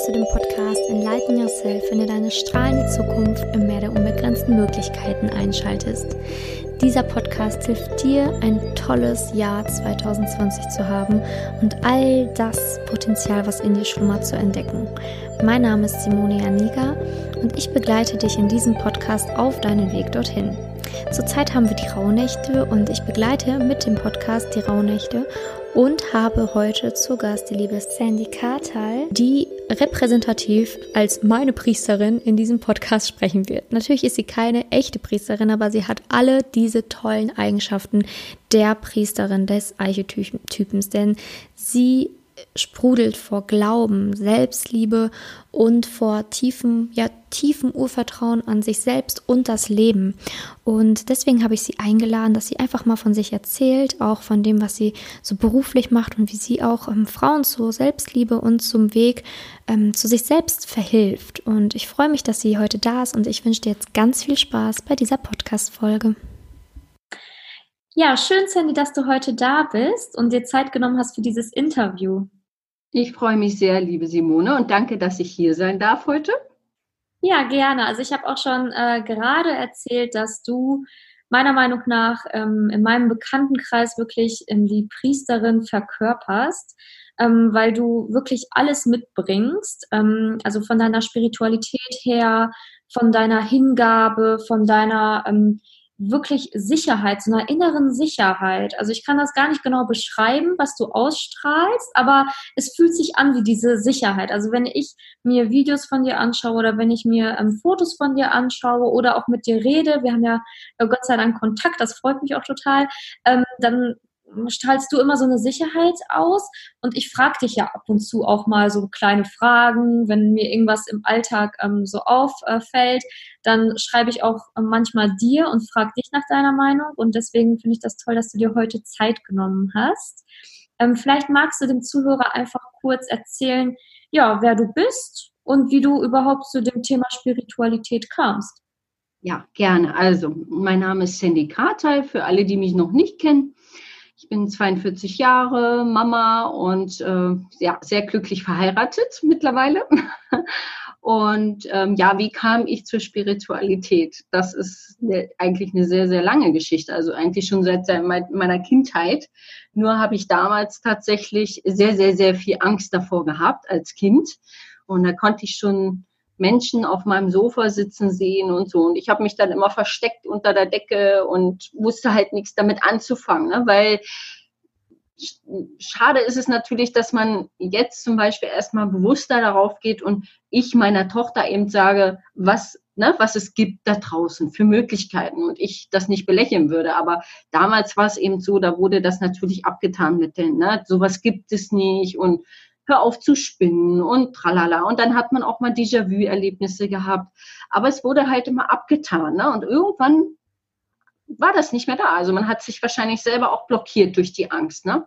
dass du den Podcast Enlighten Yourself, finde deine strahlende Zukunft im Meer der unbegrenzten Möglichkeiten einschaltest. Dieser Podcast hilft dir, ein tolles Jahr 2020 zu haben und all das Potenzial, was in dir schlummert, zu entdecken. Mein Name ist Simone Janiga und ich begleite dich in diesem Podcast auf deinen Weg dorthin. Zurzeit haben wir die Rauhnächte und ich begleite mit dem Podcast die Rauhnächte und habe heute zu Gast die liebe Sandy Kartal, die repräsentativ als meine Priesterin in diesem Podcast sprechen wird. Natürlich ist sie keine echte Priesterin, aber sie hat alle diese tollen Eigenschaften der Priesterin des Archetypens, denn sie sprudelt vor Glauben, Selbstliebe und vor tiefem, ja, tiefem Urvertrauen an sich selbst und das Leben. Und deswegen habe ich sie eingeladen, dass sie einfach mal von sich erzählt, auch von dem, was sie so beruflich macht und wie sie auch ähm, Frauen zur Selbstliebe und zum Weg ähm, zu sich selbst verhilft. Und ich freue mich, dass sie heute da ist und ich wünsche dir jetzt ganz viel Spaß bei dieser Podcast-Folge. Ja, schön, Sandy, dass du heute da bist und dir Zeit genommen hast für dieses Interview. Ich freue mich sehr, liebe Simone, und danke, dass ich hier sein darf heute. Ja, gerne. Also ich habe auch schon äh, gerade erzählt, dass du meiner Meinung nach ähm, in meinem Bekanntenkreis wirklich ähm, die Priesterin verkörperst, ähm, weil du wirklich alles mitbringst, ähm, also von deiner Spiritualität her, von deiner Hingabe, von deiner ähm, wirklich Sicherheit, so einer inneren Sicherheit. Also ich kann das gar nicht genau beschreiben, was du ausstrahlst, aber es fühlt sich an wie diese Sicherheit. Also wenn ich mir Videos von dir anschaue oder wenn ich mir ähm, Fotos von dir anschaue oder auch mit dir rede, wir haben ja äh, Gott sei Dank Kontakt, das freut mich auch total, ähm, dann strahlst du immer so eine Sicherheit aus und ich frage dich ja ab und zu auch mal so kleine Fragen, wenn mir irgendwas im Alltag ähm, so auffällt, dann schreibe ich auch ähm, manchmal dir und frage dich nach deiner Meinung und deswegen finde ich das toll, dass du dir heute Zeit genommen hast. Ähm, vielleicht magst du dem Zuhörer einfach kurz erzählen, ja, wer du bist und wie du überhaupt zu dem Thema Spiritualität kamst. Ja, gerne. Also, mein Name ist Sandy Kartei, für alle, die mich noch nicht kennen. Ich bin 42 Jahre, Mama und äh, ja, sehr glücklich verheiratet mittlerweile. Und ähm, ja, wie kam ich zur Spiritualität? Das ist eigentlich eine sehr, sehr lange Geschichte. Also eigentlich schon seit meiner Kindheit. Nur habe ich damals tatsächlich sehr, sehr, sehr viel Angst davor gehabt als Kind. Und da konnte ich schon Menschen auf meinem Sofa sitzen sehen und so. Und ich habe mich dann immer versteckt unter der Decke und wusste halt nichts damit anzufangen, ne? weil schade ist es natürlich, dass man jetzt zum Beispiel erstmal bewusster darauf geht und ich meiner Tochter eben sage, was, ne, was es gibt da draußen für Möglichkeiten und ich das nicht belächeln würde. Aber damals war es eben so, da wurde das natürlich abgetan mit den, ne, sowas gibt es nicht und hör auf zu spinnen und tralala. Und dann hat man auch mal Déjà-vu-Erlebnisse gehabt. Aber es wurde halt immer abgetan. Ne? Und irgendwann war das nicht mehr da. Also man hat sich wahrscheinlich selber auch blockiert durch die Angst. Ne?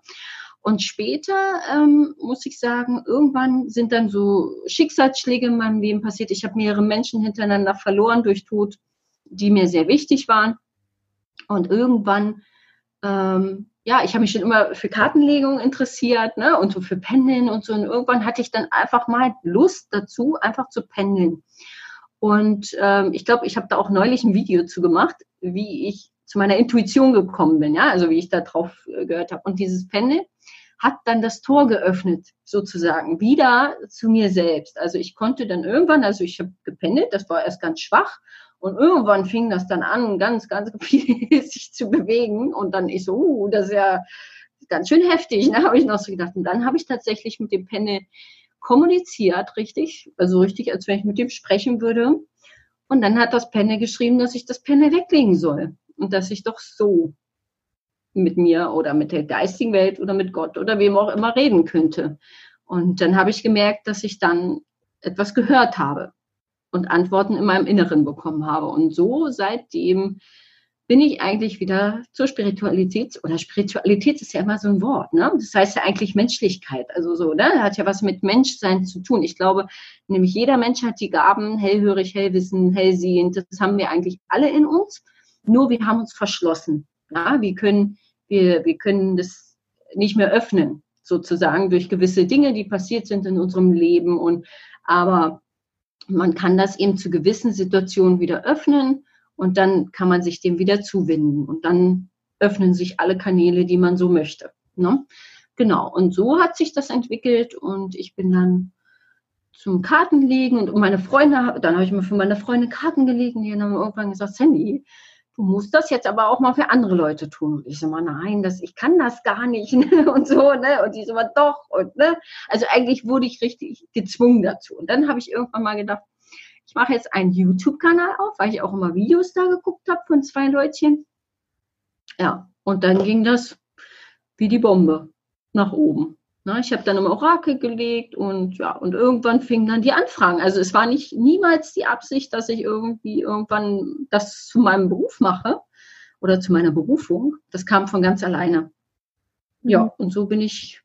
Und später ähm, muss ich sagen, irgendwann sind dann so Schicksalsschläge in meinem Leben passiert. Ich habe mehrere Menschen hintereinander verloren durch Tod, die mir sehr wichtig waren. Und irgendwann ähm, ja, ich habe mich schon immer für Kartenlegung interessiert, ne, und so für Pendeln und so. Und irgendwann hatte ich dann einfach mal Lust dazu, einfach zu pendeln. Und ähm, ich glaube, ich habe da auch neulich ein Video zu gemacht, wie ich zu meiner Intuition gekommen bin, ja, also wie ich da drauf äh, gehört habe. Und dieses Pendel hat dann das Tor geöffnet, sozusagen, wieder zu mir selbst. Also ich konnte dann irgendwann, also ich habe gependelt, das war erst ganz schwach und irgendwann fing das dann an, ganz, ganz viel sich zu bewegen. Und dann ich so, uh, das ist ja ganz schön heftig, ne? habe ich noch so gedacht. Und dann habe ich tatsächlich mit dem Penne kommuniziert, richtig, also richtig, als wenn ich mit dem sprechen würde. Und dann hat das Penne geschrieben, dass ich das Penne weglegen soll und dass ich doch so mit mir oder mit der geistigen Welt oder mit Gott oder wem auch immer reden könnte. Und dann habe ich gemerkt, dass ich dann etwas gehört habe und Antworten in meinem Inneren bekommen habe. Und so seitdem bin ich eigentlich wieder zur Spiritualität, oder Spiritualität ist ja immer so ein Wort, ne? Das heißt ja eigentlich Menschlichkeit, also so, ne? Hat ja was mit Menschsein zu tun. Ich glaube, nämlich jeder Mensch hat die Gaben, hellhörig, hellwissen, hellsehend, das haben wir eigentlich alle in uns, nur wir haben uns verschlossen. Ja? Wir können, wir, wir können das nicht mehr öffnen, sozusagen, durch gewisse Dinge, die passiert sind in unserem Leben und Aber man kann das eben zu gewissen Situationen wieder öffnen und dann kann man sich dem wieder zuwenden und dann öffnen sich alle Kanäle, die man so möchte. Ne? Genau, und so hat sich das entwickelt und ich bin dann zum Kartenlegen und meine Freunde, dann habe ich mir für meine Freunde Karten gelegen, die haben irgendwann gesagt, Sandy, du musst das jetzt aber auch mal für andere Leute tun. Und ich so mal, nein, das, ich kann das gar nicht ne? und so, ne? Und die so mal doch und ne? Also eigentlich wurde ich richtig gezwungen dazu. Und dann habe ich irgendwann mal gedacht, ich mache jetzt einen YouTube-Kanal auf, weil ich auch immer Videos da geguckt habe von zwei Leutchen. Ja, und dann ging das wie die Bombe nach oben. Na, ich habe dann im Orakel gelegt und ja, und irgendwann fingen dann die Anfragen. Also es war nicht niemals die Absicht, dass ich irgendwie irgendwann das zu meinem Beruf mache oder zu meiner Berufung. Das kam von ganz alleine. Ja, mhm. und so bin ich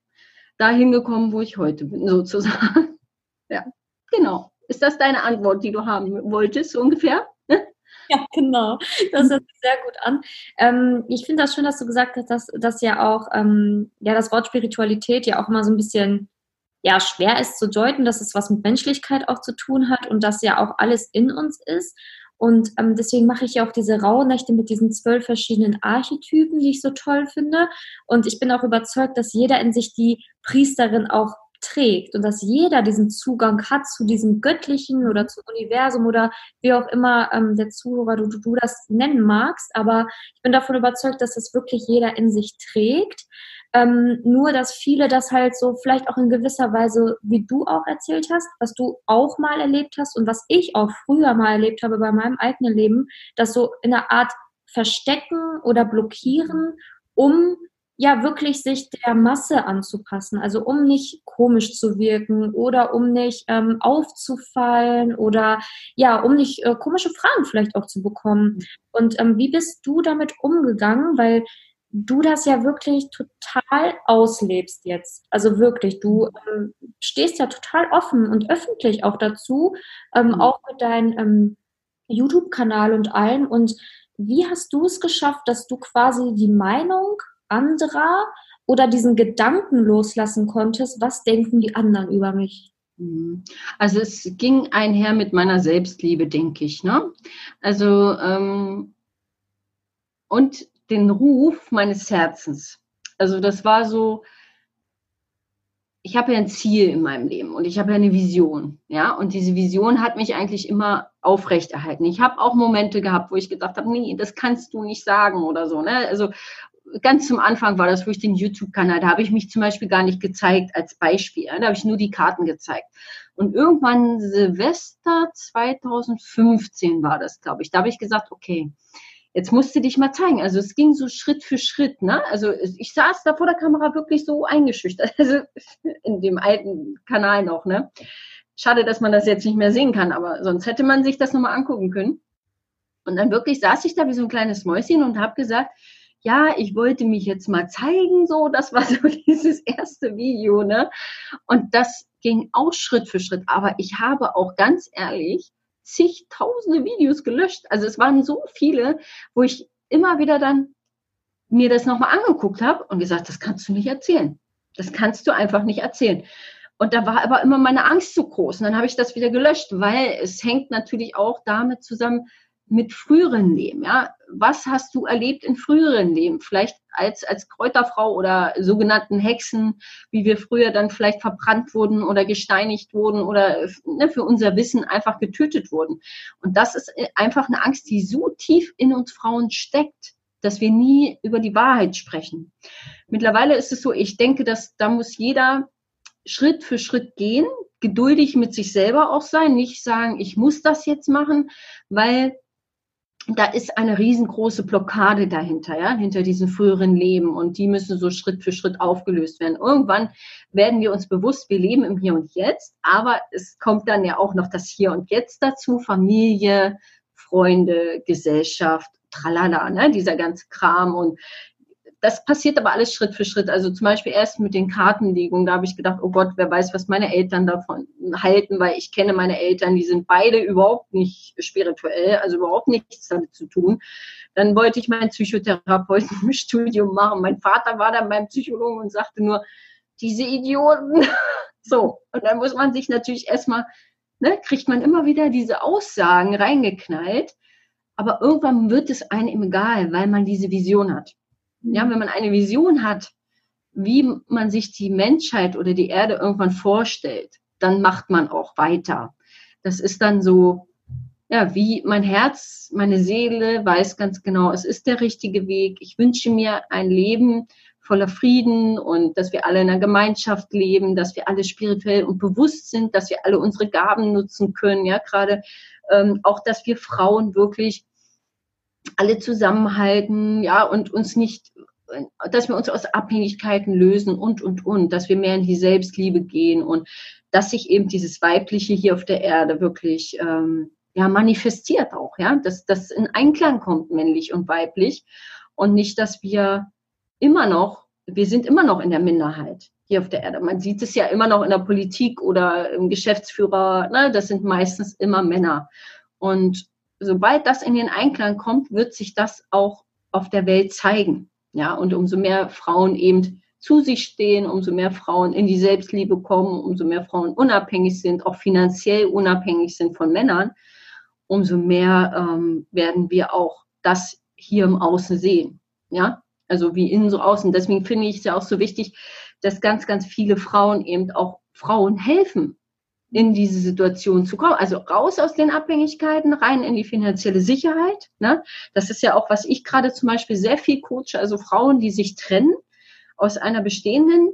dahin gekommen, wo ich heute bin, sozusagen. Ja, genau. Ist das deine Antwort, die du haben wolltest, ungefähr? Ja, genau. Das hört sich sehr gut an. Ähm, ich finde das schön, dass du gesagt hast, dass, dass ja auch ähm, ja, das Wort Spiritualität ja auch immer so ein bisschen ja, schwer ist zu deuten, dass es was mit Menschlichkeit auch zu tun hat und dass ja auch alles in uns ist. Und ähm, deswegen mache ich ja auch diese Rauhnächte mit diesen zwölf verschiedenen Archetypen, die ich so toll finde. Und ich bin auch überzeugt, dass jeder in sich die Priesterin auch trägt und dass jeder diesen Zugang hat zu diesem Göttlichen oder zum Universum oder wie auch immer ähm, der Zuhörer du, du, du das nennen magst. Aber ich bin davon überzeugt, dass das wirklich jeder in sich trägt. Ähm, nur, dass viele das halt so vielleicht auch in gewisser Weise, wie du auch erzählt hast, was du auch mal erlebt hast und was ich auch früher mal erlebt habe bei meinem eigenen Leben, das so in einer Art verstecken oder blockieren, um ja wirklich sich der Masse anzupassen, also um nicht komisch zu wirken oder um nicht ähm, aufzufallen oder ja, um nicht äh, komische Fragen vielleicht auch zu bekommen. Und ähm, wie bist du damit umgegangen? Weil du das ja wirklich total auslebst jetzt. Also wirklich, du ähm, stehst ja total offen und öffentlich auch dazu, ähm, mhm. auch mit deinem ähm, YouTube-Kanal und allem. Und wie hast du es geschafft, dass du quasi die Meinung anderer oder diesen Gedanken loslassen konntest, was denken die anderen über mich? Mhm. Also es ging einher mit meiner Selbstliebe, denke ich. Ne? Also ähm, und den Ruf meines Herzens. Also das war so, ich habe ja ein Ziel in meinem Leben und ich habe ja eine Vision, ja, und diese Vision hat mich eigentlich immer aufrechterhalten. Ich habe auch Momente gehabt, wo ich gedacht habe, nee, das kannst du nicht sagen oder so, ne? Also ganz zum Anfang war das durch den YouTube-Kanal. Da habe ich mich zum Beispiel gar nicht gezeigt als Beispiel. Da habe ich nur die Karten gezeigt. Und irgendwann Silvester 2015 war das, glaube ich. Da habe ich gesagt, okay, jetzt musst du dich mal zeigen. Also es ging so Schritt für Schritt. Ne? Also ich saß da vor der Kamera wirklich so eingeschüchtert. Also in dem alten Kanal noch. Ne? Schade, dass man das jetzt nicht mehr sehen kann, aber sonst hätte man sich das nochmal angucken können. Und dann wirklich saß ich da wie so ein kleines Mäuschen und habe gesagt, ja, ich wollte mich jetzt mal zeigen, so, das war so dieses erste Video, ne? Und das ging auch Schritt für Schritt. Aber ich habe auch ganz ehrlich zigtausende Videos gelöscht. Also es waren so viele, wo ich immer wieder dann mir das nochmal angeguckt habe und gesagt, das kannst du nicht erzählen. Das kannst du einfach nicht erzählen. Und da war aber immer meine Angst so groß. Und dann habe ich das wieder gelöscht, weil es hängt natürlich auch damit zusammen, mit früheren Leben, ja. Was hast du erlebt in früheren Leben? Vielleicht als, als Kräuterfrau oder sogenannten Hexen, wie wir früher dann vielleicht verbrannt wurden oder gesteinigt wurden oder ne, für unser Wissen einfach getötet wurden. Und das ist einfach eine Angst, die so tief in uns Frauen steckt, dass wir nie über die Wahrheit sprechen. Mittlerweile ist es so, ich denke, dass da muss jeder Schritt für Schritt gehen, geduldig mit sich selber auch sein, nicht sagen, ich muss das jetzt machen, weil da ist eine riesengroße Blockade dahinter, ja, hinter diesem früheren Leben. Und die müssen so Schritt für Schritt aufgelöst werden. Irgendwann werden wir uns bewusst, wir leben im Hier und Jetzt, aber es kommt dann ja auch noch das Hier und Jetzt dazu, Familie, Freunde, Gesellschaft, tralala, ne, dieser ganze Kram. Und das passiert aber alles Schritt für Schritt. Also zum Beispiel erst mit den Kartenlegungen, da habe ich gedacht, oh Gott, wer weiß, was meine Eltern davon halten, weil ich kenne meine Eltern, die sind beide überhaupt nicht spirituell, also überhaupt nichts damit zu tun. Dann wollte ich mein Psychotherapeuten im Studium machen. Mein Vater war dann beim Psychologen und sagte nur, diese Idioten. So, und dann muss man sich natürlich erstmal ne, kriegt man immer wieder diese Aussagen reingeknallt. Aber irgendwann wird es einem egal, weil man diese Vision hat. Ja, mhm. wenn man eine Vision hat, wie man sich die Menschheit oder die Erde irgendwann vorstellt, dann macht man auch weiter. Das ist dann so, ja, wie mein Herz, meine Seele weiß ganz genau, es ist der richtige Weg. Ich wünsche mir ein Leben voller Frieden und dass wir alle in einer Gemeinschaft leben, dass wir alle spirituell und bewusst sind, dass wir alle unsere Gaben nutzen können, ja, gerade ähm, auch, dass wir Frauen wirklich alle zusammenhalten, ja, und uns nicht dass wir uns aus Abhängigkeiten lösen und, und, und, dass wir mehr in die Selbstliebe gehen und dass sich eben dieses Weibliche hier auf der Erde wirklich ähm, ja, manifestiert auch, ja, dass das in Einklang kommt, männlich und weiblich und nicht, dass wir immer noch, wir sind immer noch in der Minderheit hier auf der Erde. Man sieht es ja immer noch in der Politik oder im Geschäftsführer, ne, das sind meistens immer Männer. Und sobald das in den Einklang kommt, wird sich das auch auf der Welt zeigen. Ja, und umso mehr Frauen eben zu sich stehen, umso mehr Frauen in die Selbstliebe kommen, umso mehr Frauen unabhängig sind, auch finanziell unabhängig sind von Männern, umso mehr ähm, werden wir auch das hier im Außen sehen. Ja, also wie innen so außen. Deswegen finde ich es ja auch so wichtig, dass ganz, ganz viele Frauen eben auch Frauen helfen, in diese Situation zu kommen. Also raus aus den Abhängigkeiten, rein in die finanzielle Sicherheit. Ne? Das ist ja auch, was ich gerade zum Beispiel sehr viel coache, also Frauen, die sich trennen aus einer bestehenden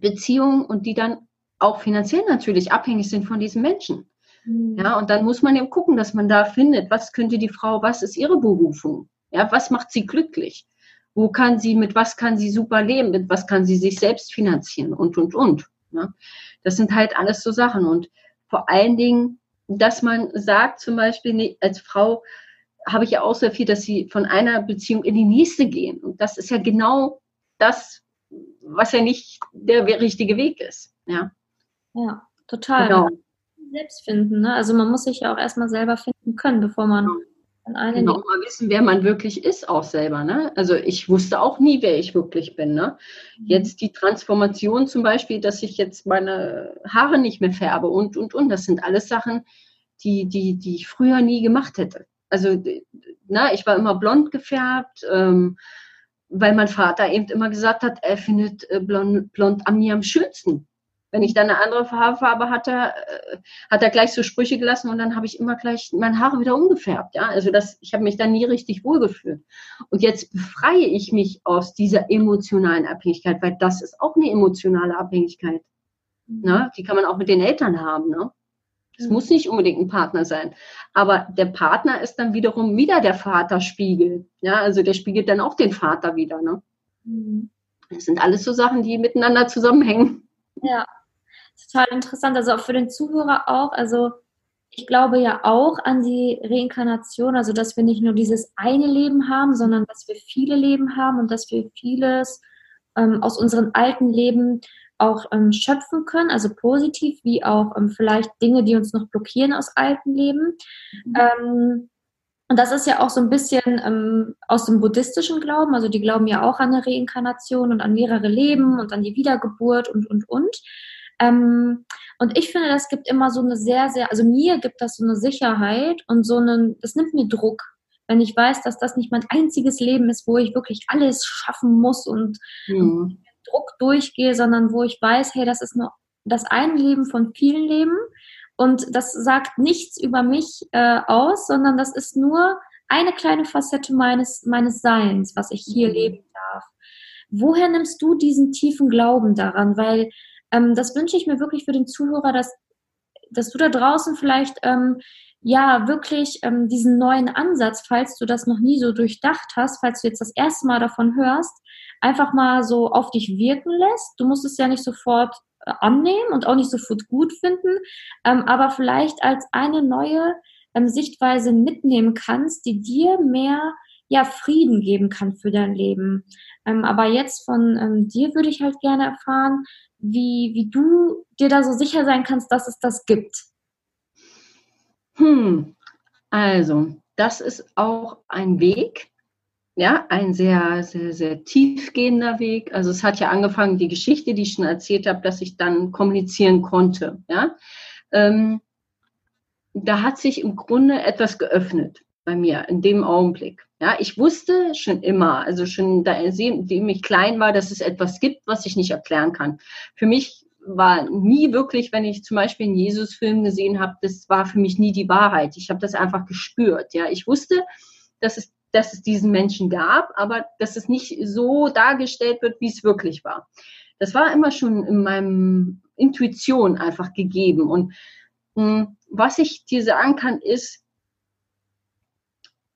Beziehung und die dann auch finanziell natürlich abhängig sind von diesen Menschen. Mhm. Ja, und dann muss man eben gucken, dass man da findet, was könnte die Frau, was ist ihre Berufung? Ja, was macht sie glücklich? Wo kann sie, mit was kann sie super leben? Mit was kann sie sich selbst finanzieren? Und, und, und. Ne? Das sind halt alles so Sachen. Und vor allen Dingen, dass man sagt, zum Beispiel als Frau, habe ich ja auch sehr viel, dass sie von einer Beziehung in die nächste gehen. Und das ist ja genau das, was ja nicht der richtige Weg ist. Ja, ja total. Genau. Selbst finden. Ne? Also man muss sich ja auch erstmal selber finden können, bevor man genau eine genau, mal wissen, wer man wirklich ist auch selber. Ne? Also ich wusste auch nie, wer ich wirklich bin. Ne? Mhm. Jetzt die Transformation zum Beispiel, dass ich jetzt meine Haare nicht mehr färbe und, und, und. Das sind alles Sachen, die, die, die ich früher nie gemacht hätte. Also na, ich war immer blond gefärbt, ähm, weil mein Vater eben immer gesagt hat, er findet äh, blond, blond an mir am schönsten. Wenn ich dann eine andere Haarfarbe hatte, äh, hat er gleich so Sprüche gelassen und dann habe ich immer gleich meine Haare wieder umgefärbt. Ja, also das, ich habe mich dann nie richtig wohlgefühlt. Und jetzt befreie ich mich aus dieser emotionalen Abhängigkeit, weil das ist auch eine emotionale Abhängigkeit. Ne? Die kann man auch mit den Eltern haben. Ne? Es muss nicht unbedingt ein Partner sein. Aber der Partner ist dann wiederum wieder der Vaterspiegel. Ja, also der spiegelt dann auch den Vater wieder. Ne? Mhm. Das sind alles so Sachen, die miteinander zusammenhängen. Ja, total interessant. Also auch für den Zuhörer auch. Also ich glaube ja auch an die Reinkarnation, also dass wir nicht nur dieses eine Leben haben, sondern dass wir viele Leben haben und dass wir vieles ähm, aus unseren alten Leben auch ähm, schöpfen können, also positiv, wie auch ähm, vielleicht Dinge, die uns noch blockieren aus alten Leben. Mhm. Und das ist ja auch so ein bisschen ähm, aus dem buddhistischen Glauben, also die glauben ja auch an eine Reinkarnation und an mehrere Leben und an die Wiedergeburt und, und, und. Ähm, und ich finde, das gibt immer so eine sehr, sehr, also mir gibt das so eine Sicherheit und so einen, das nimmt mir Druck, wenn ich weiß, dass das nicht mein einziges Leben ist, wo ich wirklich alles schaffen muss und mhm. Druck durchgehe, sondern wo ich weiß, hey, das ist nur das eine Leben von vielen Leben und das sagt nichts über mich äh, aus, sondern das ist nur eine kleine Facette meines, meines Seins, was ich hier mhm. leben darf. Woher nimmst du diesen tiefen Glauben daran? Weil ähm, das wünsche ich mir wirklich für den Zuhörer, dass, dass du da draußen vielleicht ähm, ja wirklich ähm, diesen neuen Ansatz, falls du das noch nie so durchdacht hast, falls du jetzt das erste Mal davon hörst, einfach mal so auf dich wirken lässt. Du musst es ja nicht sofort annehmen und auch nicht sofort gut finden, ähm, aber vielleicht als eine neue ähm, Sichtweise mitnehmen kannst, die dir mehr ja Frieden geben kann für dein Leben. Ähm, aber jetzt von ähm, dir würde ich halt gerne erfahren, wie, wie du dir da so sicher sein kannst, dass es das gibt. Hm, also, das ist auch ein Weg, ja, ein sehr, sehr, sehr tiefgehender Weg. Also es hat ja angefangen, die Geschichte, die ich schon erzählt habe, dass ich dann kommunizieren konnte, ja. Ähm, da hat sich im Grunde etwas geöffnet bei mir in dem Augenblick. Ja, ich wusste schon immer, also schon da, indem ich klein war, dass es etwas gibt, was ich nicht erklären kann. Für mich war nie wirklich, wenn ich zum Beispiel einen Jesus-Film gesehen habe, das war für mich nie die Wahrheit. Ich habe das einfach gespürt. Ja, ich wusste, dass es, dass es diesen Menschen gab, aber dass es nicht so dargestellt wird, wie es wirklich war. Das war immer schon in meinem Intuition einfach gegeben. Und mh, hm, was ich dir sagen kann, ist,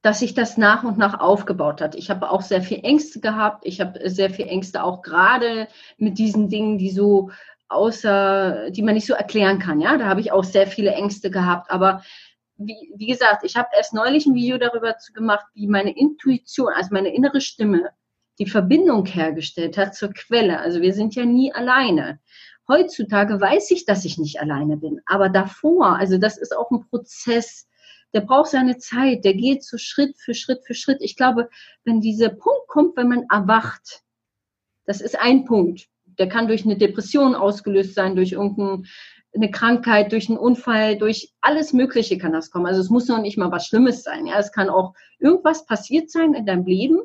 dass sich das nach und nach aufgebaut hat. Ich habe auch sehr viel Ängste gehabt. Ich habe sehr viel Ängste auch gerade mit diesen Dingen, die so außer, die man nicht so erklären kann. Ja, da habe ich auch sehr viele Ängste gehabt. Aber wie, wie gesagt, ich habe erst neulich ein Video darüber gemacht, wie meine Intuition, also meine innere Stimme, die Verbindung hergestellt hat zur Quelle. Also wir sind ja nie alleine. Heutzutage weiß ich, dass ich nicht alleine bin. Aber davor, also das ist auch ein Prozess, der braucht seine Zeit, der geht so Schritt für Schritt für Schritt. Ich glaube, wenn dieser Punkt kommt, wenn man erwacht, das ist ein Punkt. Der kann durch eine Depression ausgelöst sein, durch irgendeine Krankheit, durch einen Unfall, durch alles Mögliche kann das kommen. Also es muss noch nicht mal was Schlimmes sein. Ja, es kann auch irgendwas passiert sein in deinem Leben,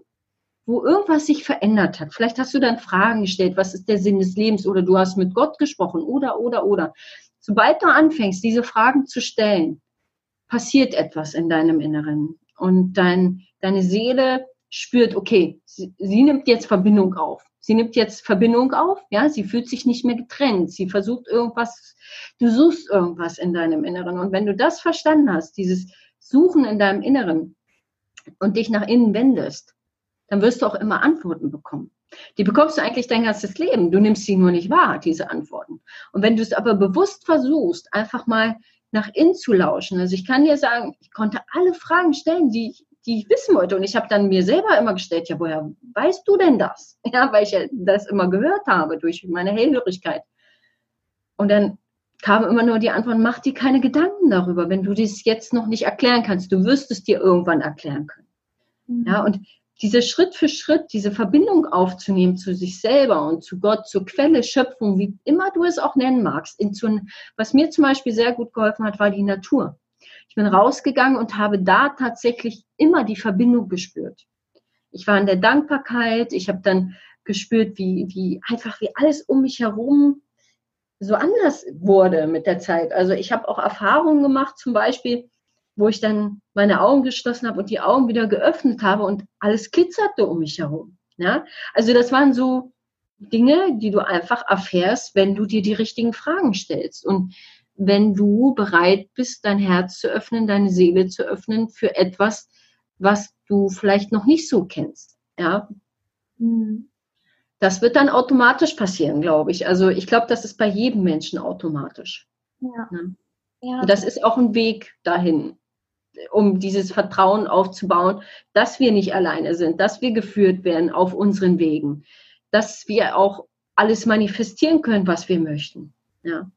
wo irgendwas sich verändert hat. Vielleicht hast du dann Fragen gestellt, was ist der Sinn des Lebens oder du hast mit Gott gesprochen oder, oder, oder. Sobald du anfängst, diese Fragen zu stellen, passiert etwas in deinem Inneren und dein, deine Seele spürt, okay, sie, sie nimmt jetzt Verbindung auf. Sie nimmt jetzt Verbindung auf, ja, sie fühlt sich nicht mehr getrennt. Sie versucht irgendwas, du suchst irgendwas in deinem Inneren. Und wenn du das verstanden hast, dieses Suchen in deinem Inneren und dich nach innen wendest, dann wirst du auch immer Antworten bekommen. Die bekommst du eigentlich dein ganzes Leben. Du nimmst sie nur nicht wahr, diese Antworten. Und wenn du es aber bewusst versuchst, einfach mal nach innen zu lauschen. Also ich kann dir sagen, ich konnte alle Fragen stellen, die ich, die ich wissen wollte. Und ich habe dann mir selber immer gestellt, ja, woher weißt du denn das? Ja, weil ich ja das immer gehört habe durch meine Hellhörigkeit. Und dann kam immer nur die Antwort, mach dir keine Gedanken darüber, wenn du das jetzt noch nicht erklären kannst. Du wirst es dir irgendwann erklären können. Mhm. Ja, und diese Schritt für Schritt, diese Verbindung aufzunehmen zu sich selber und zu Gott, zur Quelle, Schöpfung, wie immer du es auch nennen magst. In zu, was mir zum Beispiel sehr gut geholfen hat, war die Natur. Ich bin rausgegangen und habe da tatsächlich immer die Verbindung gespürt. Ich war in der Dankbarkeit, ich habe dann gespürt, wie, wie einfach wie alles um mich herum so anders wurde mit der Zeit. Also ich habe auch Erfahrungen gemacht, zum Beispiel, wo ich dann meine Augen geschlossen habe und die Augen wieder geöffnet habe und alles glitzerte um mich herum. Ja? Also das waren so Dinge, die du einfach erfährst, wenn du dir die richtigen Fragen stellst und wenn du bereit bist, dein Herz zu öffnen, deine Seele zu öffnen für etwas, was du vielleicht noch nicht so kennst. Ja. Mhm. Das wird dann automatisch passieren, glaube ich. Also ich glaube, das ist bei jedem Menschen automatisch. Ja. ja. Und das ist auch ein Weg dahin um dieses Vertrauen aufzubauen, dass wir nicht alleine sind, dass wir geführt werden auf unseren Wegen, dass wir auch alles manifestieren können, was wir möchten. Ja,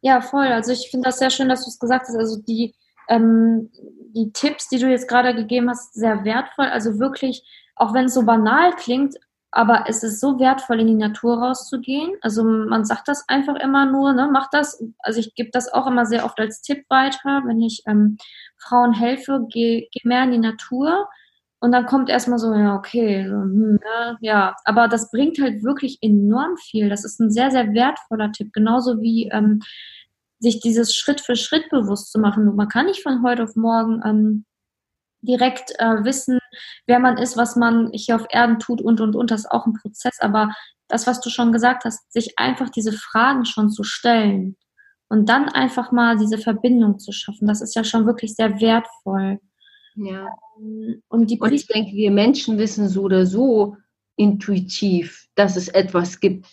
ja voll. Also ich finde das sehr schön, dass du es gesagt hast. Also die, ähm, die Tipps, die du jetzt gerade gegeben hast, sehr wertvoll. Also wirklich, auch wenn es so banal klingt, aber es ist so wertvoll, in die Natur rauszugehen. Also man sagt das einfach immer nur, ne, mach das. Also ich gebe das auch immer sehr oft als Tipp weiter, wenn ich ähm, Frauen helfe, geh, geh mehr in die Natur. Und dann kommt erstmal so, ja, okay, so, hm, ja, ja, aber das bringt halt wirklich enorm viel. Das ist ein sehr, sehr wertvoller Tipp. Genauso wie ähm, sich dieses Schritt für Schritt bewusst zu machen. Man kann nicht von heute auf morgen ähm, direkt äh, wissen, wer man ist, was man hier auf Erden tut und, und, und. Das ist auch ein Prozess. Aber das, was du schon gesagt hast, sich einfach diese Fragen schon zu stellen und dann einfach mal diese Verbindung zu schaffen, das ist ja schon wirklich sehr wertvoll. Ja. Ähm, und, und ich denke, wir Menschen wissen so oder so intuitiv, dass es etwas gibt,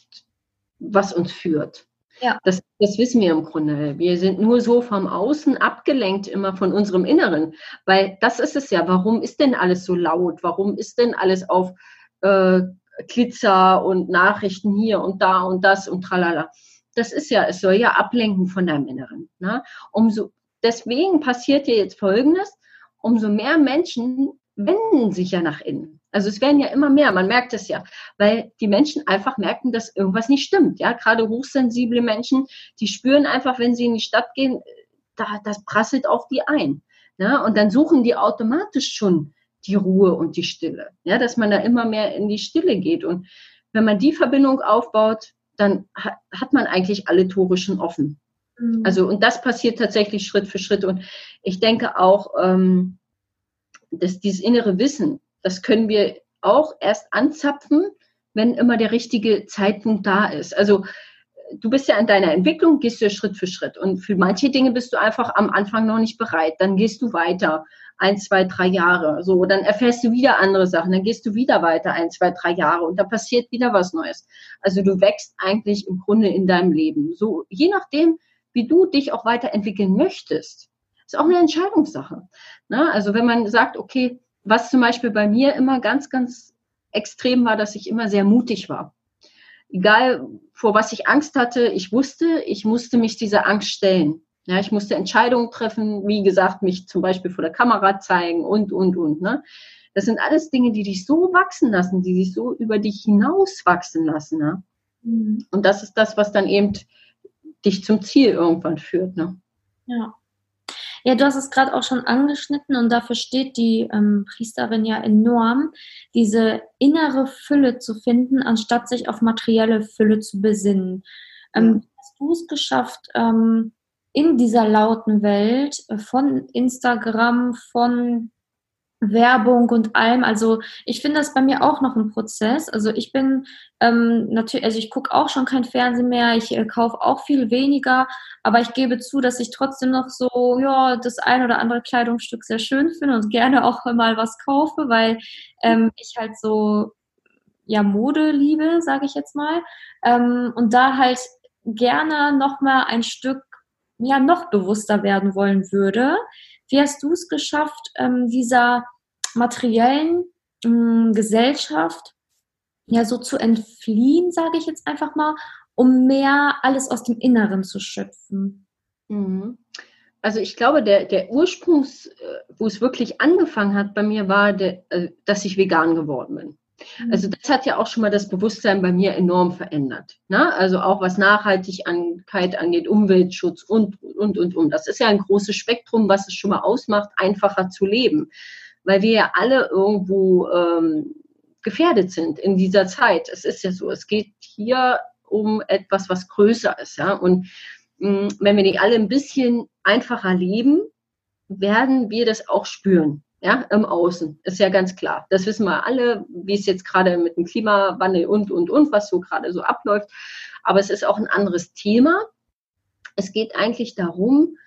was uns führt. Ja. Das, das wissen wir im Grunde. Wir sind nur so vom Außen abgelenkt immer von unserem Inneren. Weil das ist es ja. Warum ist denn alles so laut? Warum ist denn alles auf äh, Glitzer und Nachrichten hier und da und das und tralala? Das ist ja, es soll ja ablenken von deinem Inneren. Ne? Umso, deswegen passiert dir jetzt Folgendes. Umso mehr Menschen wenden sich ja nach innen. Also es werden ja immer mehr, man merkt es ja, weil die Menschen einfach merken, dass irgendwas nicht stimmt. Ja, gerade hochsensible Menschen, die spüren einfach, wenn sie in die Stadt gehen, da, das prasselt auf die ein. Ja, und dann suchen die automatisch schon die Ruhe und die Stille. Ja, dass man da immer mehr in die Stille geht. Und wenn man die Verbindung aufbaut, dann hat, hat man eigentlich alle Tore schon offen. Mhm. Also, und das passiert tatsächlich Schritt für Schritt. Und ich denke auch, ähm, dass dieses innere Wissen, das können wir auch erst anzapfen, wenn immer der richtige Zeitpunkt da ist. Also du bist ja in deiner Entwicklung, gehst du Schritt für Schritt. Und für manche Dinge bist du einfach am Anfang noch nicht bereit. Dann gehst du weiter, ein, zwei, drei Jahre. So, dann erfährst du wieder andere Sachen. Dann gehst du wieder weiter, ein, zwei, drei Jahre. Und dann passiert wieder was Neues. Also du wächst eigentlich im Grunde in deinem Leben. So, je nachdem, wie du dich auch weiterentwickeln möchtest. Ist auch eine Entscheidungssache. Ne? Also wenn man sagt, okay, was zum Beispiel bei mir immer ganz, ganz extrem war, dass ich immer sehr mutig war. Egal, vor was ich Angst hatte, ich wusste, ich musste mich dieser Angst stellen. Ja, ich musste Entscheidungen treffen, wie gesagt, mich zum Beispiel vor der Kamera zeigen und, und, und. Ne? Das sind alles Dinge, die dich so wachsen lassen, die dich so über dich hinaus wachsen lassen. Ne? Mhm. Und das ist das, was dann eben dich zum Ziel irgendwann führt. Ne? Ja. Ja, du hast es gerade auch schon angeschnitten und dafür steht die ähm, Priesterin ja enorm, diese innere Fülle zu finden, anstatt sich auf materielle Fülle zu besinnen. Ähm, hast du es geschafft, ähm, in dieser lauten Welt äh, von Instagram, von Werbung und allem. Also ich finde das bei mir auch noch ein Prozess. Also ich bin ähm, natürlich, also ich gucke auch schon kein Fernsehen mehr, ich äh, kaufe auch viel weniger, aber ich gebe zu, dass ich trotzdem noch so, ja, das ein oder andere Kleidungsstück sehr schön finde und gerne auch mal was kaufe, weil ähm, ich halt so ja Mode liebe, sage ich jetzt mal. Ähm, und da halt gerne noch mal ein Stück ja noch bewusster werden wollen würde. Wie hast du es geschafft, ähm, dieser materiellen ähm, Gesellschaft ja so zu entfliehen, sage ich jetzt einfach mal, um mehr alles aus dem Inneren zu schöpfen? Mhm. Also ich glaube, der, der Ursprung, äh, wo es wirklich angefangen hat bei mir, war, der, äh, dass ich vegan geworden bin. Also das hat ja auch schon mal das Bewusstsein bei mir enorm verändert. Ne? Also auch was Nachhaltigkeit angeht, Umweltschutz und, und, und, und. Das ist ja ein großes Spektrum, was es schon mal ausmacht, einfacher zu leben. Weil wir ja alle irgendwo ähm, gefährdet sind in dieser Zeit. Es ist ja so, es geht hier um etwas, was größer ist. Ja? Und mh, mm, wenn wir nicht alle ein bisschen einfacher leben, werden wir das auch spüren ja, im Außen. Ist ja ganz klar. Das wissen wir alle, wie es jetzt gerade mit dem Klimawandel und, und, und, was so gerade so abläuft. Aber es ist auch ein anderes Thema. Es geht eigentlich darum,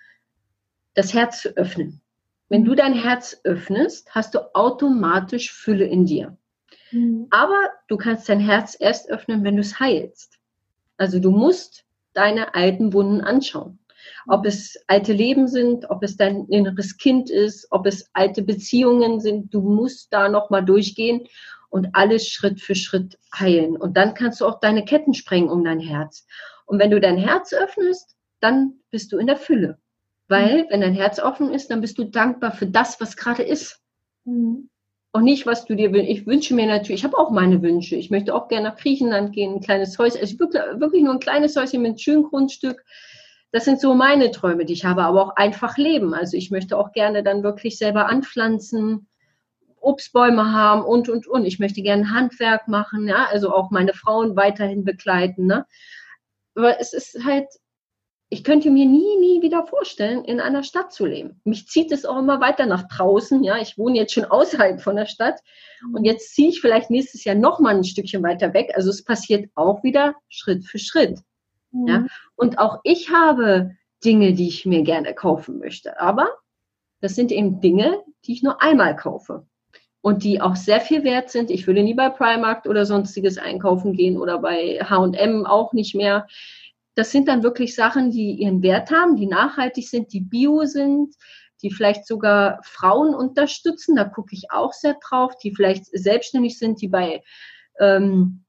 das Herz zu öffnen. Wenn du dein Herz öffnest, hast du automatisch Fülle in dir. Mhm. Aber du kannst dein Herz erst öffnen, wenn du es heilst. Also du musst deine alten Wunden anschauen. Ob es alte Leben sind, ob es dein inneres Kind ist, ob es alte Beziehungen sind. Du musst da nochmal durchgehen und alles Schritt für Schritt heilen. Und dann kannst du auch deine Ketten sprengen um dein Herz. Und wenn du dein Herz öffnest, dann bist du in der Fülle. Weil, mhm. wenn dein Herz offen ist, dann bist du dankbar für das, was gerade ist. Mhm. Und nicht, was du dir wünschst. Ich wünsche mir natürlich, ich habe auch meine Wünsche. Ich möchte auch gerne nach Griechenland gehen, ein kleines Häuschen. Also wirklich, wirklich nur ein kleines Häuschen mit einem schönen Grundstück das sind so meine Träume, die ich habe, aber auch einfach leben. Also ich möchte auch gerne dann wirklich selber anpflanzen, Obstbäume haben und, und, und. Ich möchte gerne Handwerk machen, ja, also auch meine Frauen weiterhin begleiten, ne. Aber es ist halt, ich könnte mir nie, nie wieder vorstellen, in einer Stadt zu leben. Mich zieht es auch immer weiter nach draußen, ja. Ich wohne jetzt schon außerhalb von der Stadt und jetzt ziehe ich vielleicht nächstes Jahr noch mal ein Stückchen weiter weg. Also es passiert auch wieder Schritt für Schritt. Mhm. Ja? Und auch ich habe Dinge, die ich mir gerne kaufen möchte. Aber das sind eben Dinge, die ich nur einmal kaufe. Und die auch sehr viel wert sind. Ich würde nie bei Primark oder sonstiges einkaufen gehen oder bei H&M auch nicht mehr. Das sind dann wirklich Sachen, die ihren Wert haben, die nachhaltig sind, die bio sind, die vielleicht sogar Frauen unterstützen. Da gucke ich auch sehr drauf, die vielleicht selbstständig sind, die bei ähm,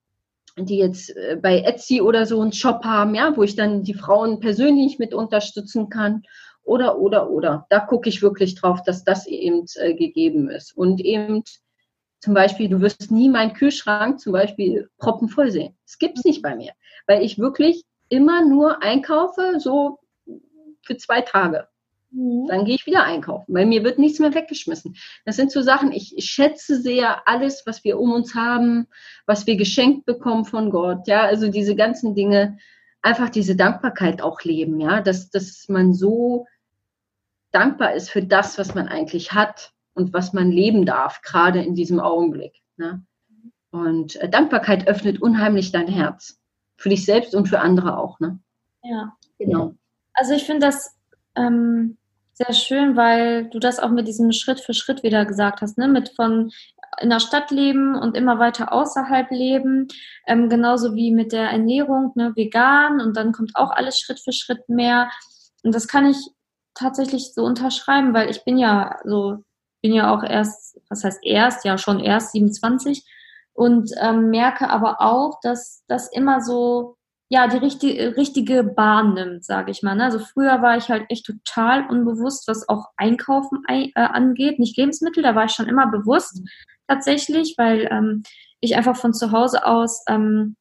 die jetzt äh, bei Etsy oder so einen Shop haben, ja, wo ich dann die Frauen persönlich mit unterstützen kann. Oder, oder, oder. Da gucke ich wirklich drauf, dass das eben äh, gegeben ist. Und eben zum Beispiel, du wirst nie meinen Kühlschrank zum Beispiel proppenvoll sehen. Das gibt's nicht bei mir, weil ich wirklich immer nur einkaufe, so für zwei Tage. Mhm. Dann gehe ich wieder einkaufen, weil mir wird nichts mehr weggeschmissen. Das sind so Sachen, ich, schätze sehr alles, was wir um uns haben, was wir geschenkt bekommen von Gott. Ja, also diese ganzen Dinge, einfach diese Dankbarkeit auch leben. Ja, dass, dass man so dankbar ist für das, was man eigentlich hat und was man leben darf, gerade in diesem Augenblick. Ne? Und äh, Dankbarkeit öffnet unheimlich dein Herz. Für dich selbst und für andere auch. Ne? Ja. Genau. Also ich finde das ähm, sehr schön, weil du das auch mit diesem Schritt für Schritt wieder gesagt hast, ne? Mit von in der Stadt leben und immer weiter außerhalb leben, ähm, genauso wie mit der Ernährung, ne? vegan und dann kommt auch alles Schritt für Schritt mehr. Und das kann ich tatsächlich so unterschreiben, weil ich bin ja so, bin ja auch erst, was heißt erst, ja schon erst 27 und ähm, merke aber auch, dass das immer so ja, die richtige, richtige Bahn nimmt, sage ich mal. Ne? Also früher war ich halt echt total unbewusst, was auch Einkaufen äh, angeht. Nicht Lebensmittel, da war ich schon immer bewusst tatsächlich, weil ähm, ich einfach von zu Hause aus ähm,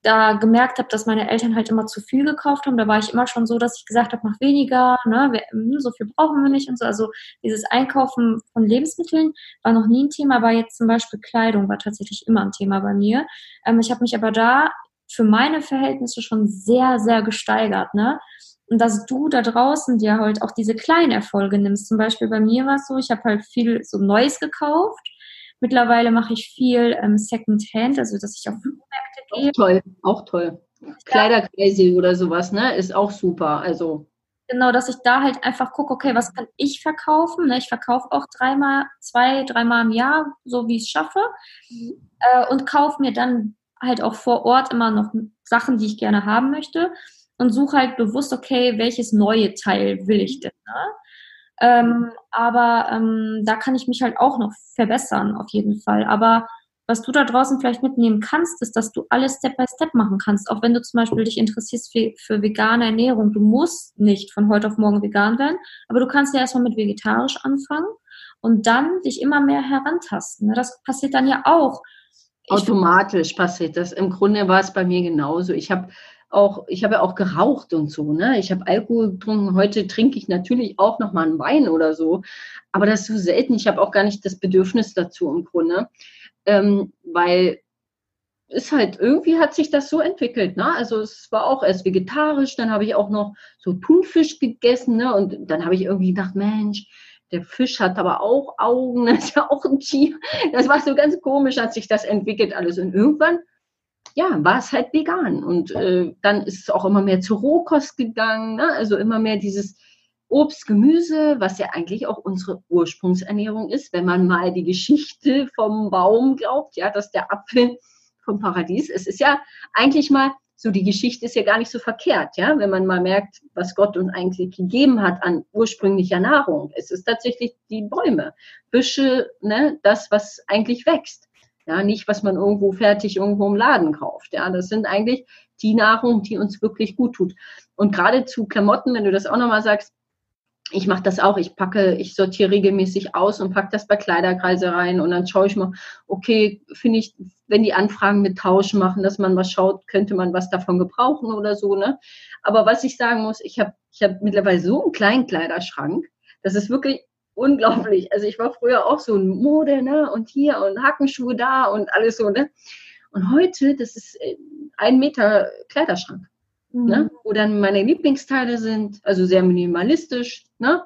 da gemerkt habe, dass meine Eltern halt immer zu viel gekauft haben. Da war ich immer schon so, dass ich gesagt habe, mach weniger, ne? Wir, hm, so viel brauchen wir nicht und so. Also dieses Einkaufen von Lebensmitteln war noch nie ein Thema, aber jetzt zum Beispiel Kleidung war tatsächlich immer ein Thema bei mir. Ähm, ich habe mich aber da für meine Verhältnisse schon sehr, sehr gesteigert, ne? Und dass du da draußen dir halt auch diese kleinen Erfolge nimmst. Zum Beispiel bei mir war es so, ich habe halt viel so Neues gekauft. Mittlerweile mache ich viel ähm, Secondhand, also dass ich auf Flohmärkte gehe. Auch toll, auch toll. Kleiderkreise oder sowas, ne? Ist auch super. Also genau, dass ich da halt einfach gucke, okay, was kann ich verkaufen? Ne? Ich verkaufe auch dreimal, zwei, dreimal im Jahr, so wie ich es schaffe. Mhm. Äh, und kaufe mir dann halt auch vor Ort immer noch Sachen, die ich gerne haben möchte und suche halt bewusst, okay, welches neue Teil will ich denn? Ne? Ähm, aber ähm, da kann ich mich halt auch noch verbessern, auf jeden Fall. Aber was du da draußen vielleicht mitnehmen kannst, ist, dass du alles Step by Step machen kannst. Auch wenn du zum Beispiel dich interessierst für, für vegane Ernährung. Du musst nicht von heute auf morgen vegan werden, aber du kannst ja erstmal mit vegetarisch anfangen und dann dich immer mehr herantasten. Ne? Das passiert dann ja auch Automatisch passiert das. Im Grunde war es bei mir genauso. Ich habe auch, ich habe ja auch geraucht und so, ne? Ich habe Alkohol getrunken. Heute trinke ich natürlich auch noch mal einen Wein oder so, aber das ist so selten. Ich habe auch gar nicht das Bedürfnis dazu im Grunde, ähm, weil ist halt irgendwie hat sich das so entwickelt, ne? Also es war auch erst vegetarisch, dann habe ich auch noch so Thunfisch gegessen, ne? Und dann habe ich irgendwie gedacht, Mensch, der Fisch hat aber auch Augen, das ist ja auch ein Tier. Das war so ganz komisch, hat sich das entwickelt alles. Und irgendwann, ja, war es halt vegan. Und äh, dann ist es auch immer mehr zur Rohkost gegangen. Ne? Also immer mehr dieses Obst, Gemüse, was ja eigentlich auch unsere Ursprungsernährung ist, wenn man mal die Geschichte vom Baum glaubt, ja, dass der Apfel vom Paradies ist. Es ist ja eigentlich mal so die Geschichte ist ja gar nicht so verkehrt, ja, wenn man mal merkt, was Gott uns eigentlich gegeben hat an ursprünglicher Nahrung. Es ist tatsächlich die Bäume, Büsche, ne, das, was eigentlich wächst. Ja, nicht, was man irgendwo fertig irgendwo im Laden kauft. Ja, das sind eigentlich die Nahrung, die uns wirklich gut tut. Und gerade zu Klamotten, wenn du das auch nochmal sagst, ich mache das auch. Ich packe, ich sortiere regelmäßig aus und packe das bei Kleiderkreise rein und dann schaue ich mal, okay, finde ich, wenn die Anfragen mit Tausch machen, dass man was schaut, könnte man was davon gebrauchen oder so, ne? Aber was ich sagen muss, ich habe ich hab mittlerweile so einen kleinen Kleiderschrank, das ist wirklich unglaublich. Also ich war früher auch so ein Mode, ne? Und hier und Hackenschuhe da und alles so, ne? Und heute, das ist äh, ein Meter Kleiderschrank. Ne? Mhm. Ne? wo dann meine Lieblingsteile sind, also sehr minimalistisch. Ne?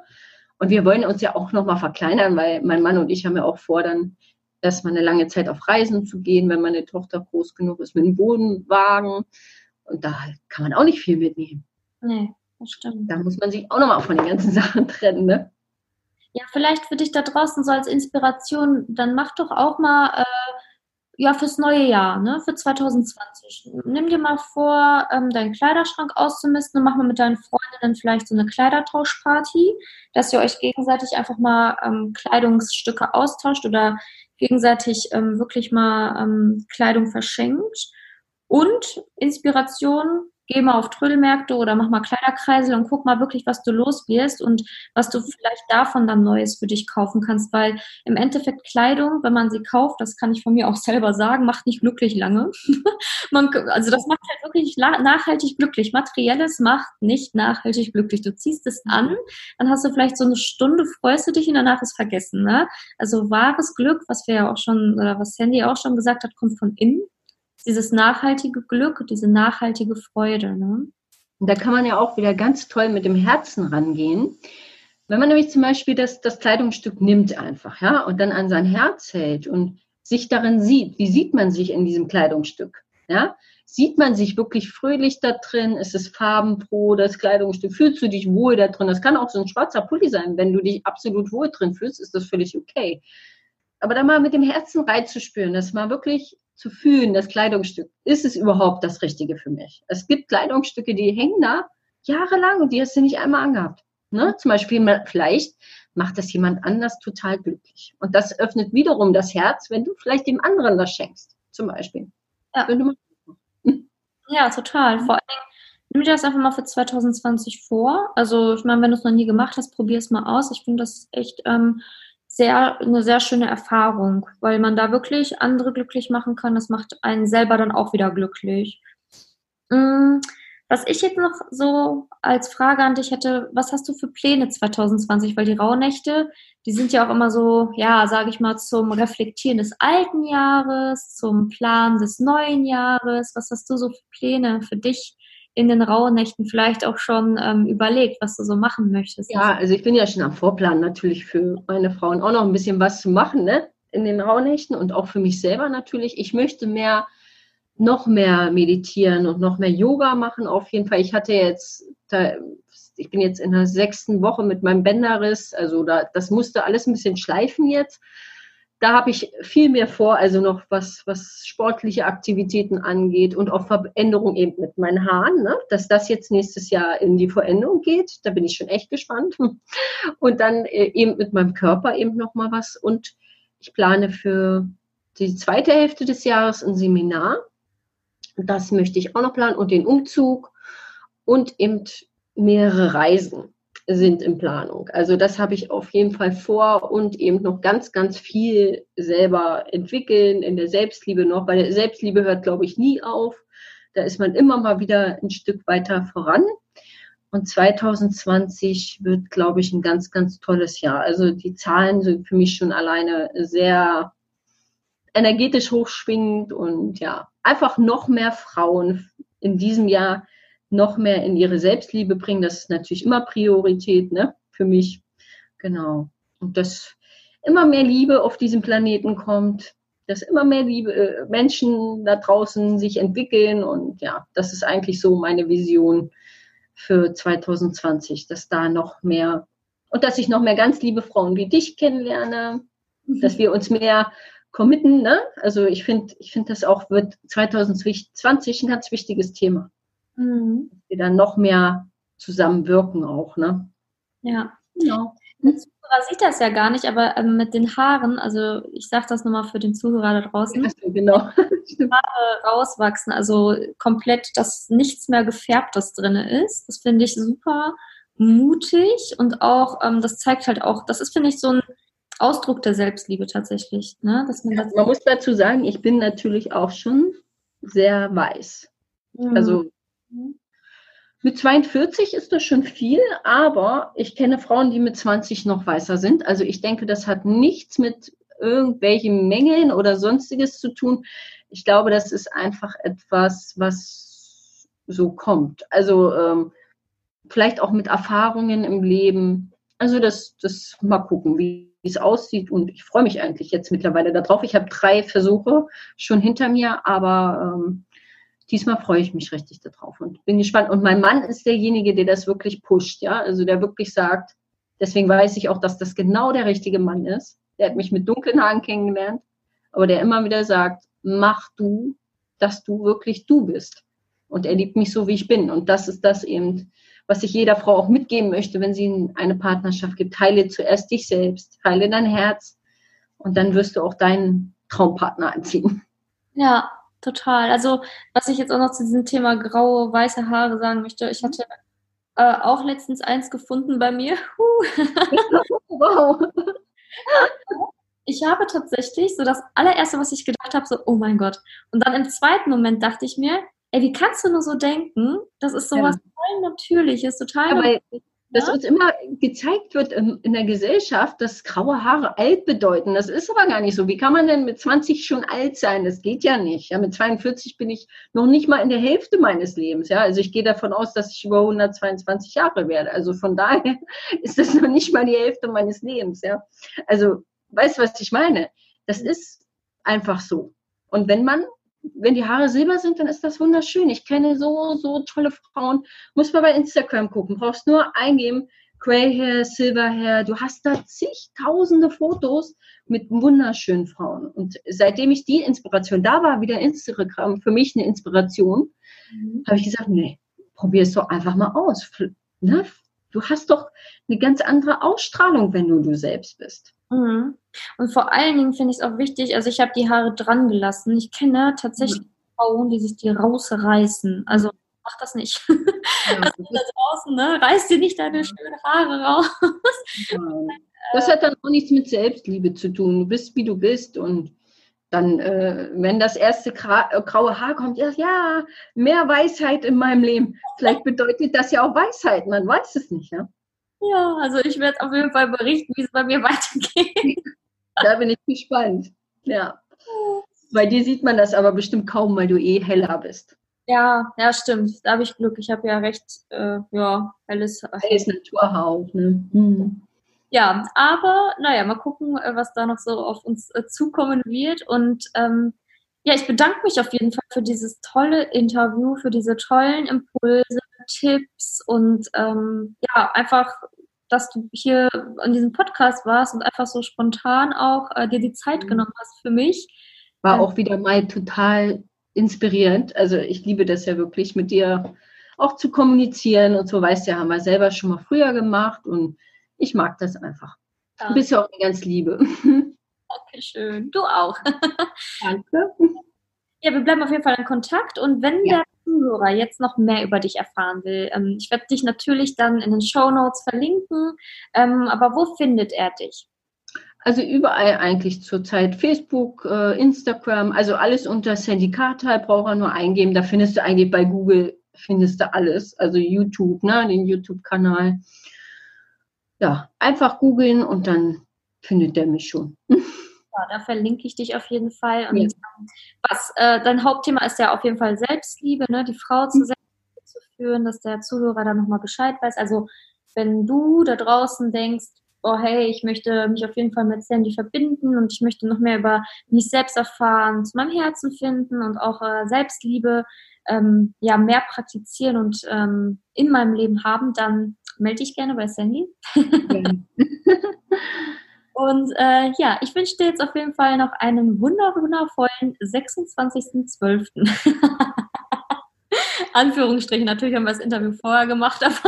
Und wir wollen uns ja auch nochmal verkleinern, weil mein Mann und ich haben ja auch vor, dann erstmal eine lange Zeit auf Reisen zu gehen, wenn meine Tochter groß genug ist mit dem Bodenwagen. Und da kann man auch nicht viel mitnehmen. Nee, das stimmt. Da muss man sich auch nochmal von den ganzen Sachen trennen, ne? Ja, vielleicht für dich da draußen so als Inspiration, dann mach doch auch mal äh, ja, fürs neue Jahr, ne, für 2020. Nimm dir mal vor, ähm, deinen Kleiderschrank auszumisten und mach mal mit deinen Freundinnen vielleicht so eine Kleidertauschparty, dass ihr euch gegenseitig einfach mal ähm, Kleidungsstücke austauscht oder gegenseitig ähm, wirklich mal ähm, Kleidung verschenkt. Und Inspiration geh mal auf Trödelmärkte oder mach mal Kleiderkreisel und guck mal wirklich, was du los wirst und was du vielleicht davon dann Neues für dich kaufen kannst, weil im Endeffekt Kleidung, wenn man sie kauft, das kann ich von mir auch selber sagen, macht nicht glücklich lange. man, also das macht halt wirklich nachhaltig glücklich. Materielles macht nicht nachhaltig glücklich. Du ziehst es an, dann hast du vielleicht so eine Stunde, freust du dich und danach ist vergessen. Ne? Also wahres Glück, was wir ja auch schon, oder was Sandy auch schon gesagt hat, kommt von innen dieses nachhaltige Glück, diese nachhaltige Freude. Ne? Und da kann man ja auch wieder ganz toll mit dem Herzen rangehen. Wenn man nämlich zum Beispiel das, das Kleidungsstück nimmt einfach, ja, und dann an sein Herz hält und sich darin sieht, wie sieht man sich in diesem Kleidungsstück, ja? Sieht man sich wirklich fröhlich da drin? Ist es farbenfroh, das Kleidungsstück? Fühlst du dich wohl da drin? Das kann auch so ein schwarzer Pulli sein. Wenn du dich absolut wohl drin fühlst, ist das völlig okay. Aber da mal mit dem Herzen reinzuspüren, das mal wirklich zu fühlen, das Kleidungsstück, ist es überhaupt das Richtige für mich? Es gibt Kleidungsstücke, die hängen da jahrelang und die hast du nicht einmal angehabt. Ne? Zum Beispiel, vielleicht macht das jemand anders total glücklich. Und das öffnet wiederum das Herz, wenn du vielleicht dem anderen das schenkst, zum Beispiel. Ja, ja total. Vor allem, nimm dir das einfach mal für 2020 vor. Also, ich meine, wenn du es noch nie gemacht hast, probier es mal aus. Ich finde das echt ähm, sehr, eine sehr schöne Erfahrung, weil man da wirklich andere glücklich machen kann. Das macht einen selber dann auch wieder glücklich. Mm, was ich jetzt noch so als Frage an dich hätte, was hast du für Pläne 2020? Weil die Rauhnächte, die sind ja auch immer so, ja, sage ich mal, zum Reflektieren des alten Jahres, zum Plan des neuen Jahres. Was hast du so für Pläne für dich in den Rauhnächten vielleicht auch schon ähm, überlegt, was du so machen möchtest? Ja, also ich bin ja schon am Vorplan natürlich für meine Frauen auch noch ein bisschen was zu machen, ne? In den Rauhnächten und auch für mich selber natürlich. Ich möchte mehr, noch mehr meditieren und noch mehr Yoga machen auf jeden Fall. Ich hatte jetzt, ich bin jetzt in der sechsten Woche mit meinem Bänderriss, also da, das musste alles ein bisschen schleifen jetzt da habe ich viel mehr vor, also noch was, was sportliche Aktivitäten angeht und auch Veränderung eben mit meinen Haaren, ne? dass das jetzt nächstes Jahr in die Veränderung geht. Da bin ich schon echt gespannt. Und dann äh, eben mit meinem Körper eben noch mal was. Und ich plane für die zweite Hälfte des Jahres ein Seminar. Das möchte ich auch noch planen und den Umzug und eben mehrere Reisen sind in Planung. Also das habe ich auf jeden Fall vor und eben noch ganz, ganz viel selber entwickeln, in der Selbstliebe noch, weil der Selbstliebe hört, glaube ich, nie auf. Da ist man immer mal wieder ein Stück weiter voran. Und 2020 wird, glaube ich, ein ganz, ganz tolles Jahr. Also die Zahlen sind für mich schon alleine sehr energetisch hochschwingend und ja, einfach noch mehr Frauen in diesem Jahr noch mehr in ihre Selbstliebe bringen. Das ist natürlich immer Priorität ne, für mich. Genau. Und dass immer mehr Liebe auf diesem Planeten kommt, dass immer mehr Liebe, äh, Menschen da draußen sich entwickeln. Und ja, das ist eigentlich so meine Vision für 2020, dass da noch mehr und dass ich noch mehr ganz liebe Frauen wie dich kennenlerne, mhm. dass wir uns mehr committen. Ne? Also ich finde, ich finde, das auch wird 2020 ein ganz wichtiges Thema. Mhm. Die dann noch mehr zusammenwirken auch, ne? Ja. Genau. Der Zuhörer sieht das ja gar nicht, aber ähm, mit den Haaren, also ich sage das nochmal für den Zuhörer da draußen. Ja, genau. Haare rauswachsen, also komplett, dass nichts mehr gefärbtes drin ist. Das finde ich super mutig und auch, ähm, das zeigt halt auch, das ist, finde ich, so ein Ausdruck der Selbstliebe tatsächlich. Ne? Dass man, ja, man muss dazu sagen, ich bin natürlich auch schon sehr weiß. Mhm. Also mit 42 ist das schon viel, aber ich kenne Frauen, die mit 20 noch weißer sind. Also ich denke, das hat nichts mit irgendwelchen Mängeln oder sonstiges zu tun. Ich glaube, das ist einfach etwas, was so kommt. Also ähm, vielleicht auch mit Erfahrungen im Leben. Also das, das mal gucken, wie es aussieht. Und ich freue mich eigentlich jetzt mittlerweile darauf. Ich habe drei Versuche schon hinter mir, aber ähm, diesmal freue ich mich richtig darauf und bin gespannt. Und mein Mann ist derjenige, der das wirklich pusht, ja, also der wirklich sagt, deswegen weiß ich auch, dass das genau der richtige Mann ist. Der hat mich mit dunklen Haaren kennengelernt, aber der immer wieder sagt, mach du, dass du wirklich du bist. Und er liebt mich so, wie ich bin. Und das ist das eben, was ich jeder Frau auch mitgeben möchte, wenn sie eine Partnerschaft gibt. Heile zuerst dich selbst, heile dein Herz und dann wirst du auch deinen Traumpartner anziehen. Ja, total. Also, was ich jetzt auch noch zu diesem Thema graue, weiße Haare sagen möchte, ich hatte äh, auch letztens eins gefunden bei mir. wow. Ich habe tatsächlich so das allererste, was ich gedacht habe, so, oh mein Gott. Und dann im zweiten Moment dachte ich mir, ey, wie kannst du nur so denken? Das ist sowas ja. total Natürliches, total. Aber dass uns immer gezeigt wird in, der Gesellschaft, dass graue Haare alt bedeuten. Das ist aber gar nicht so. Wie kann man denn mit 20 schon alt sein? Das geht ja nicht. Ja, mit 42 bin ich noch nicht mal in der Hälfte meines Lebens. Ja, also ich gehe davon aus, dass ich über 122 Jahre werde. Also von daher ist das noch nicht mal die Hälfte meines Lebens. Ja, also weißt du, was ich meine? Das ist einfach so. Und wenn man wenn die Haare silber sind, dann ist das wunderschön. Ich kenne so, so tolle Frauen. Muss man bei Instagram gucken. Brauchst nur eingeben, Grey Hair, Silver Hair. Du hast da zigtausende Fotos mit wunderschönen Frauen. Und seitdem ich die Inspiration, da war wieder Instagram für mich eine Inspiration, mhm. habe ich gesagt, nee, probier es doch einfach mal aus. Ne? Du hast doch eine ganz andere Ausstrahlung, wenn du du selbst bist. Mhm. Und vor allen Dingen finde ich es auch wichtig, also ich habe die Haare dran gelassen. Ich kenne tatsächlich mhm. Frauen, die sich die rausreißen. Also mach das nicht. Ja. Also da draußen, ne? Reiß dir nicht deine schönen Haare raus. Ja. Das hat dann auch nichts mit Selbstliebe zu tun. Du bist, wie du bist und dann, äh, wenn das erste äh, graue Haar kommt, ja, ja, mehr Weisheit in meinem Leben. Vielleicht bedeutet das ja auch Weisheit, man weiß es nicht, ja. Ja, also ich werde auf jeden Fall berichten, wie es bei mir weitergeht. Da bin ich gespannt. Ja. Bei dir sieht man das aber bestimmt kaum, weil du eh heller bist. Ja, ja, stimmt. Da habe ich Glück. Ich habe ja recht, äh, ja, helles, helles Naturhaut. Ne? Hm. Ja, aber naja, mal gucken, äh, was da noch so auf uns äh, zukommen wird. Und ähm, ja, ich bedanke mich auf jeden Fall für dieses tolle Interview, für diese tollen Impulse, Tipps und ähm, ja, einfach, dass du hier an diesem Podcast warst und einfach so spontan auch äh, dir die Zeit mhm. genommen hast für mich. War ähm, auch wieder mal total inspirierend. Also ich liebe das ja wirklich mit dir auch zu kommunizieren und so, weißt du, ja, haben wir selber schon mal früher gemacht und ich mag das einfach. Ja. Du bist ja auch eine ganz Liebe. Dankeschön. Du auch. Danke. Ja, wir bleiben auf jeden Fall in Kontakt und wenn ja. der Zuhörer jetzt noch mehr über dich erfahren will, ähm, ich werde dich natürlich dann in den Show Notes verlinken, ähm, aber wo findet er dich? Also überall eigentlich zurzeit. Facebook, äh, Instagram, also alles unter Sandy Carter, braucht er nur eingeben. Da findest du eigentlich bei Google, findest du alles. Also YouTube, ne, den YouTube-Kanal. Ja, einfach googeln und dann findet der mich schon. Da verlinke ich dich auf jeden Fall. Und ja. was äh, dein Hauptthema ist ja auf jeden Fall Selbstliebe, ne? die Frau zu mhm. Selbstliebe zu führen, dass der Zuhörer da nochmal Bescheid weiß. Also wenn du da draußen denkst, oh hey, ich möchte mich auf jeden Fall mit Sandy verbinden und ich möchte noch mehr über mich selbst erfahren, zu meinem Herzen finden und auch äh, Selbstliebe ähm, ja mehr praktizieren und ähm, in meinem Leben haben, dann melde dich gerne bei Sandy. Ja. Und äh, ja, ich wünsche dir jetzt auf jeden Fall noch einen wundervollen 26.12. Anführungsstrichen, natürlich haben wir das Interview vorher gemacht, aber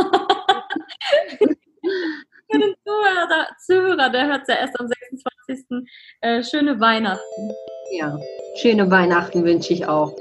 für den Zuhörer, Zuhörer, der hört es ja erst am 26. Äh, schöne Weihnachten. Ja, schöne Weihnachten wünsche ich auch.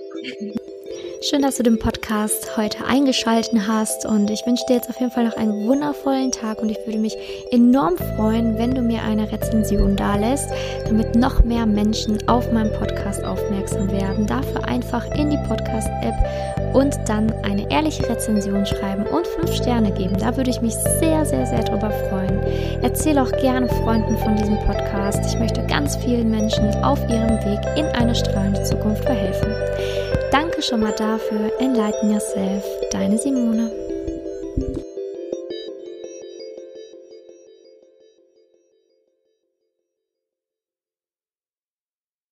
Schön, dass du den Podcast heute eingeschalten hast und ich wünsche dir jetzt auf jeden Fall noch einen wundervollen Tag und ich würde mich enorm freuen, wenn du mir eine Rezension dalässt, damit noch mehr Menschen auf meinen Podcast aufmerksam werden. Dafür einfach in die Podcast-App und dann eine ehrliche Rezension schreiben und fünf Sterne geben. Da würde ich mich sehr, sehr, sehr drüber freuen. Erzähle auch gerne Freunden von diesem Podcast. Ich möchte ganz vielen Menschen auf ihrem Weg in eine strahlende Zukunft verhelfen. Danke schon mal dafür. Enlighten Yourself. Deine Simone.